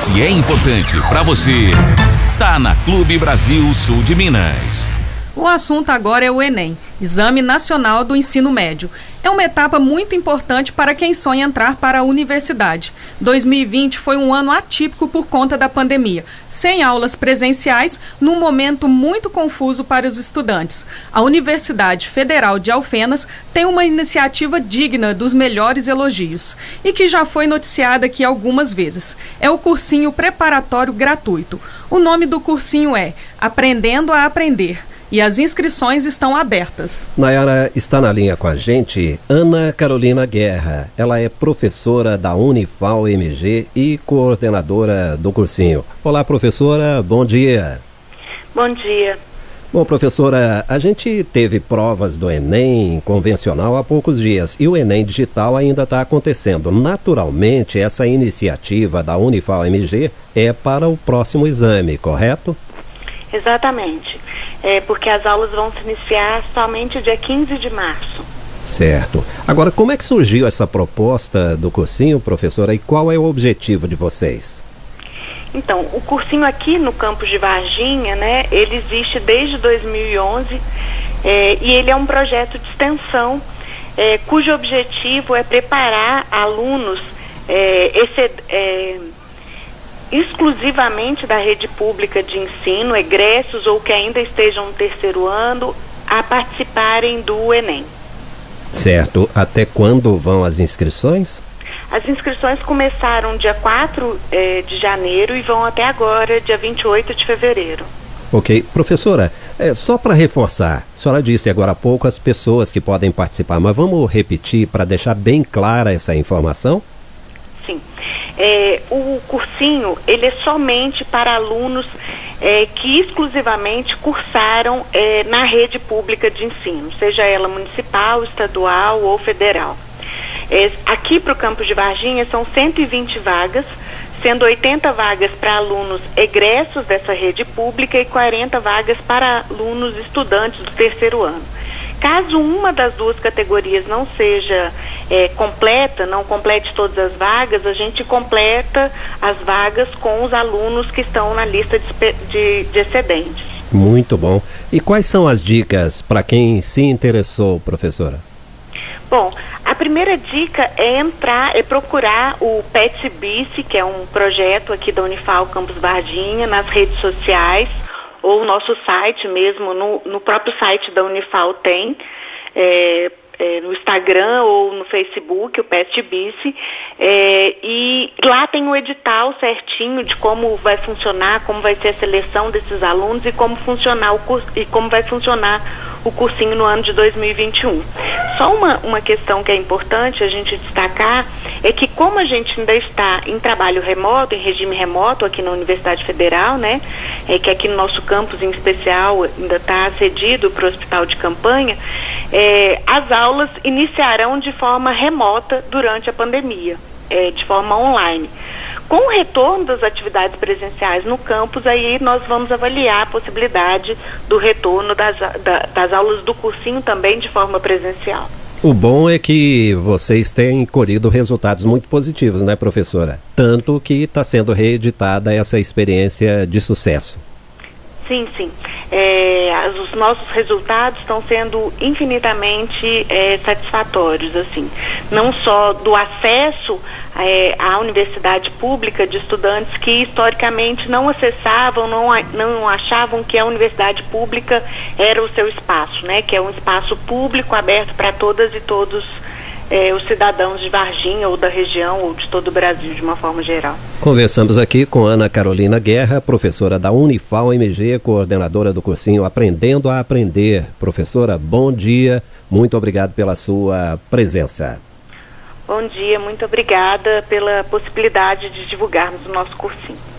Se é importante para você, tá na Clube Brasil Sul de Minas. O assunto agora é o Enem, Exame Nacional do Ensino Médio. É uma etapa muito importante para quem sonha entrar para a universidade. 2020 foi um ano atípico por conta da pandemia, sem aulas presenciais, num momento muito confuso para os estudantes. A Universidade Federal de Alfenas tem uma iniciativa digna dos melhores elogios e que já foi noticiada aqui algumas vezes. É o cursinho preparatório gratuito. O nome do cursinho é Aprendendo a Aprender e as inscrições estão abertas. Nayara está na linha com a gente Ana Carolina Guerra. Ela é professora da Unifal MG e coordenadora do cursinho. Olá, professora, bom dia. Bom dia. Bom, professora, a gente teve provas do Enem convencional há poucos dias e o Enem digital ainda está acontecendo. Naturalmente, essa iniciativa da Unifal MG é para o próximo exame, correto? Exatamente. É porque as aulas vão se iniciar somente dia 15 de março. Certo. Agora, como é que surgiu essa proposta do cursinho, professora, e qual é o objetivo de vocês? Então, o cursinho aqui no campus de Varginha, né, ele existe desde 2011 é, e ele é um projeto de extensão é, cujo objetivo é preparar alunos é, esse, é, exclusivamente da rede pública de ensino, egressos ou que ainda estejam no terceiro ano, a participarem do Enem. Certo. Até quando vão as inscrições? As inscrições começaram dia 4 eh, de janeiro e vão até agora, dia 28 de fevereiro. Ok. Professora, é, só para reforçar, a senhora disse agora há pouco as pessoas que podem participar, mas vamos repetir para deixar bem clara essa informação? Sim. É, o cursinho, ele é somente para alunos é, que exclusivamente cursaram é, na rede pública de ensino, seja ela municipal, estadual ou federal. É, aqui para o campus de Varginha são 120 vagas, sendo 80 vagas para alunos egressos dessa rede pública e 40 vagas para alunos estudantes do terceiro ano. Caso uma das duas categorias não seja é, completa, não complete todas as vagas, a gente completa as vagas com os alunos que estão na lista de, de, de excedentes. Muito bom. E quais são as dicas para quem se interessou, professora? Bom, a primeira dica é entrar, é procurar o PET Bice, que é um projeto aqui da Unifal Campus Varginha, nas redes sociais ou o nosso site mesmo, no, no próprio site da Unifal tem, é, é, no Instagram ou no Facebook, o Pest Bice, é, e lá tem o edital certinho de como vai funcionar, como vai ser a seleção desses alunos e como funcionar o curso, e como vai funcionar o cursinho no ano de 2021. Só uma, uma questão que é importante a gente destacar é que como a gente ainda está em trabalho remoto, em regime remoto aqui na Universidade Federal, né, é que aqui no nosso campus em especial ainda está cedido para o hospital de campanha, é, as aulas iniciarão de forma remota durante a pandemia, é, de forma online. Com o retorno das atividades presenciais no campus, aí nós vamos avaliar a possibilidade do retorno das, da, das aulas do cursinho também de forma presencial. O bom é que vocês têm colhido resultados muito positivos, né, professora? Tanto que está sendo reeditada essa experiência de sucesso. Sim, sim. É, os nossos resultados estão sendo infinitamente é, satisfatórios, assim. Não só do acesso é, à universidade pública de estudantes que historicamente não acessavam, não, não achavam que a universidade pública era o seu espaço, né? Que é um espaço público aberto para todas e todos é, os cidadãos de Varginha ou da região ou de todo o Brasil de uma forma geral. Conversamos aqui com Ana Carolina Guerra, professora da Unifal MG, coordenadora do cursinho Aprendendo a Aprender. Professora, bom dia, muito obrigado pela sua presença. Bom dia, muito obrigada pela possibilidade de divulgarmos o nosso cursinho.